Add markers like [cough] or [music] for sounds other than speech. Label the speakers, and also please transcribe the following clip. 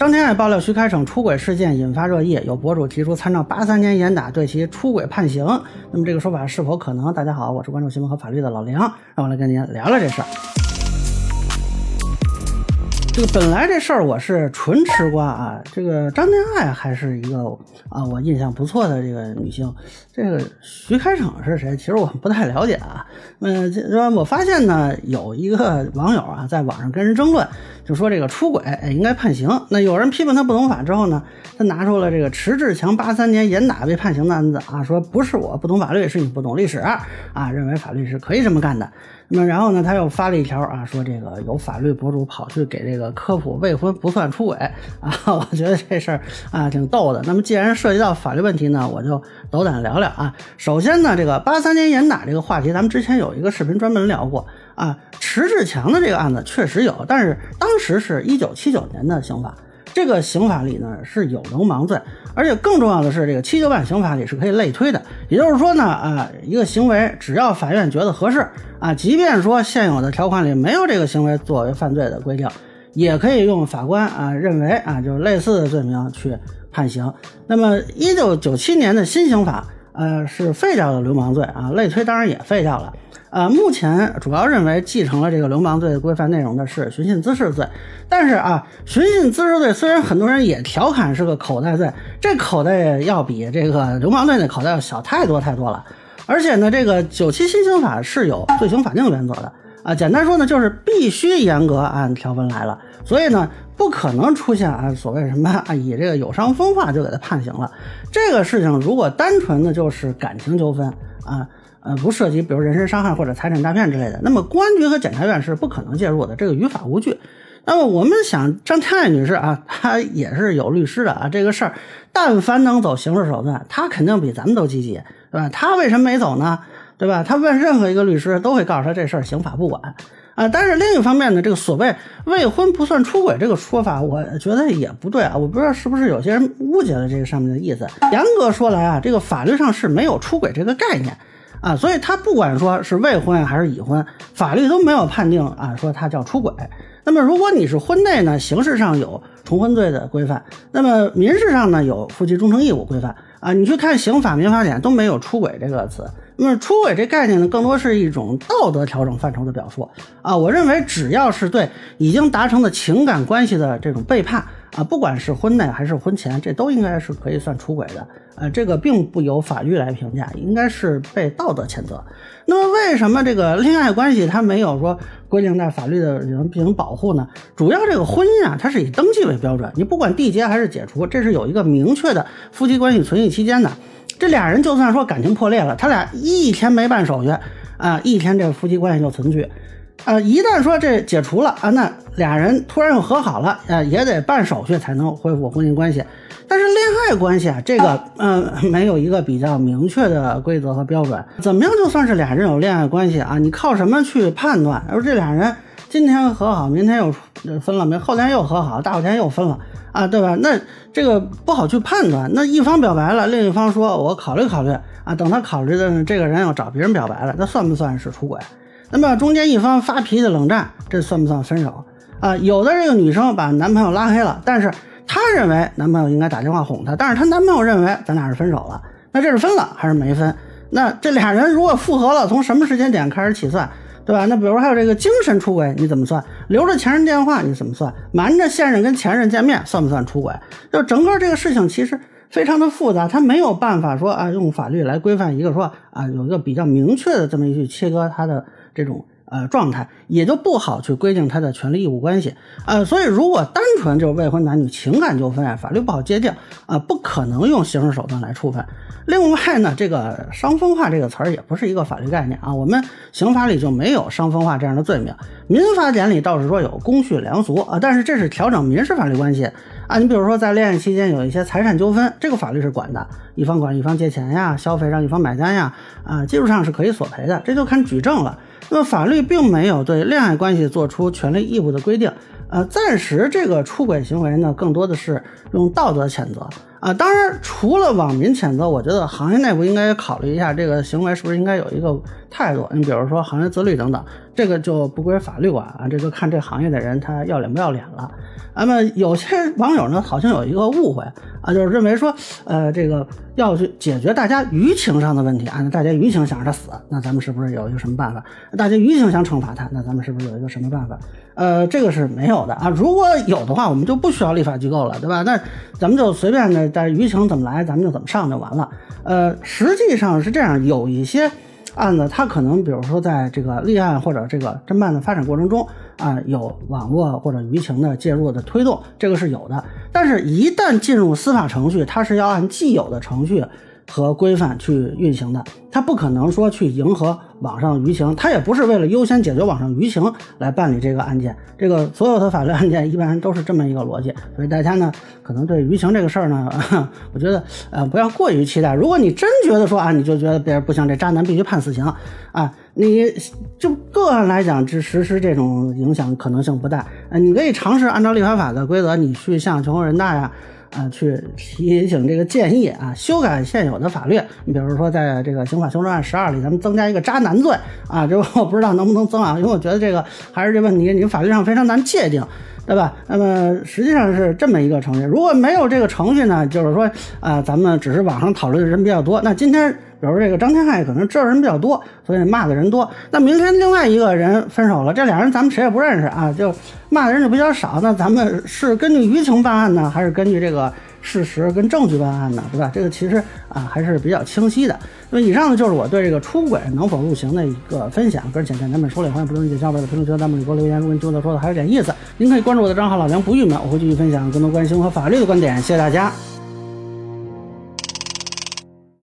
Speaker 1: 张天爱爆料徐开骋出轨事件引发热议，有博主提出参照八三年严打对其出轨判刑。那么这个说法是否可能？大家好，我是关注新闻和法律的老梁，让我来跟您聊聊这事儿。这个本来这事儿我是纯吃瓜啊，这个张天爱还是一个啊我印象不错的这个女性，这个徐开骋是谁？其实我不太了解啊。嗯，这我发现呢，有一个网友啊在网上跟人争论，就说这个出轨哎应该判刑。那有人批评他不懂法之后呢，他拿出了这个迟志强八三年严打被判刑的案子啊，说不是我不懂法律，是你不懂历史啊，认为法律是可以这么干的。那么然后呢，他又发了一条啊，说这个有法律博主跑去给这个科普未婚不算出轨 [laughs] 啊，我觉得这事儿啊挺逗的。那么既然涉及到法律问题呢，我就斗胆聊聊啊。首先呢，这个八三年严打这个话题，咱们之前有一个视频专门聊过啊。迟志强的这个案子确实有，但是当时是一九七九年的刑法。这个刑法里呢是有流氓罪，而且更重要的是，这个七九版刑法里是可以类推的。也就是说呢，啊，一个行为只要法院觉得合适，啊，即便说现有的条款里没有这个行为作为犯罪的规定，也可以用法官啊认为啊，就是类似的罪名去判刑。那么一九九七年的新刑法，呃，是废掉了流氓罪啊，类推当然也废掉了。呃，目前主要认为继承了这个流氓罪的规范内容的是寻衅滋事罪，但是啊，寻衅滋事罪虽然很多人也调侃是个口袋罪，这口袋要比这个流氓罪那口袋要小太多太多了。而且呢，这个九七新刑法是有罪刑法定原则的啊，简单说呢，就是必须严格按条文来了，所以呢，不可能出现啊所谓什么啊以这个有伤风化就给他判刑了。这个事情如果单纯的就是感情纠纷啊。呃，不涉及比如人身伤害或者财产诈骗之类的，那么公安局和检察院是不可能介入的，这个于法无据。那么我们想，张天爱女士啊，她也是有律师的啊，这个事儿，但凡能走刑事手段，她肯定比咱们都积极，对吧？她为什么没走呢？对吧？他问任何一个律师，都会告诉他这事儿刑法不管啊。但是另一方面呢，这个所谓未婚不算出轨这个说法，我觉得也不对啊。我不知道是不是有些人误解了这个上面的意思。严格说来啊，这个法律上是没有出轨这个概念。啊，所以他不管说是未婚还是已婚，法律都没有判定啊，说他叫出轨。那么如果你是婚内呢，刑事上有重婚罪的规范，那么民事上呢有夫妻忠诚义务规范啊。你去看刑法、民法典都没有出轨这个词。那么出轨这概念呢，更多是一种道德调整范畴的表述啊。我认为只要是对已经达成的情感关系的这种背叛。啊，不管是婚内还是婚前，这都应该是可以算出轨的。呃，这个并不由法律来评价，应该是被道德谴责。那么，为什么这个恋爱关系它没有说规定在法律的里进行保护呢？主要这个婚姻啊，它是以登记为标准，你不管缔结还是解除，这是有一个明确的夫妻关系存续期间的。这俩人就算说感情破裂了，他俩一天没办手续啊，一天这夫妻关系就存续。呃，一旦说这解除了啊，那俩人突然又和好了，啊，也得办手续才能恢复婚姻关系。但是恋爱关系啊，这个嗯，没有一个比较明确的规则和标准。怎么样就算是俩人有恋爱关系啊？你靠什么去判断？而这俩人今天和好，明天又分了，没后天又和好，大后天又分了啊，对吧？那这个不好去判断。那一方表白了，另一方说我考虑考虑啊，等他考虑的这个人要找别人表白了，那算不算是出轨？那么中间一方发脾气冷战，这算不算分手啊？有的这个女生把男朋友拉黑了，但是她认为男朋友应该打电话哄她，但是她男朋友认为咱俩是分手了，那这是分了还是没分？那这俩人如果复合了，从什么时间点开始起算，对吧？那比如还有这个精神出轨，你怎么算？留着前任电话你怎么算？瞒着现任跟前任见面算不算出轨？就整个这个事情其实非常的复杂，他没有办法说啊用法律来规范一个说啊有一个比较明确的这么一句切割他的。这种呃状态也就不好去规定他的权利义务关系，呃，所以如果单纯就是未婚男女情感纠纷啊，法律不好界定啊，不可能用刑事手段来处分。另外呢，这个伤风化这个词儿也不是一个法律概念啊，我们刑法里就没有伤风化这样的罪名，民法典里倒是说有公序良俗啊，但是这是调整民事法律关系啊。你比如说在恋爱期间有一些财产纠纷，这个法律是管的，一方管一方借钱呀，消费让一方买单呀，啊，技术上是可以索赔的，这就看举证了。那么法律并没有对恋爱关系做出权利义务的规定，呃，暂时这个出轨行为呢，更多的是用道德谴责啊。当然，除了网民谴责，我觉得行业内部应该考虑一下这个行为是不是应该有一个态度。你比如说行业自律等等，这个就不归法律管啊，这就看这行业的人他要脸不要脸了。那么有些网友呢，好像有一个误会啊，就是认为说，呃，这个要去解决大家舆情上的问题啊，那大家舆情想让他死，那咱们是不是有一个什么办法？大家舆情想惩罚他，那咱们是不是有一个什么办法？呃，这个是没有的啊。如果有的话，我们就不需要立法机构了，对吧？那咱们就随便的，但舆情怎么来，咱们就怎么上就完了。呃，实际上是这样，有一些。案子，它可能比如说在这个立案或者这个侦办的发展过程中啊，有网络或者舆情的介入的推动，这个是有的。但是，一旦进入司法程序，它是要按既有的程序。和规范去运行的，他不可能说去迎合网上舆情，他也不是为了优先解决网上舆情来办理这个案件。这个所有的法律案件一般都是这么一个逻辑，所以大家呢，可能对舆情这个事儿呢，[laughs] 我觉得呃不要过于期待。如果你真觉得说啊，你就觉得别人不行，这渣男必须判死刑啊，你就个案来讲，只实施这种影响可能性不大。呃，你可以尝试按照立法法的规则，你去向全国人大呀。啊，去提醒这个建议啊，修改现有的法律。你比如说，在这个刑法修正案十二里，咱们增加一个渣男罪啊，这我不知道能不能增啊，因为我觉得这个还是这问题，你法律上非常难界定，对吧？那么实际上是这么一个程序，如果没有这个程序呢，就是说啊，咱们只是网上讨论的人比较多，那今天。比如这个张天爱可能知道人比较多，所以骂的人多。那明天另外一个人分手了，这俩人咱们谁也不认识啊，就骂的人就比较少。那咱们是根据舆情办案呢，还是根据这个事实跟证据办案呢？对吧？这个其实啊还是比较清晰的。那么以上呢就是我对这个出轨能否入刑的一个分享。个人浅见难免说了，欢迎不同意见小伙伴在评论区、弹幕里给我留言。如果你觉得说的还有点意思，您可以关注我的账号老梁不郁闷，我会继续分享更多关心和法律的观点。谢谢大家。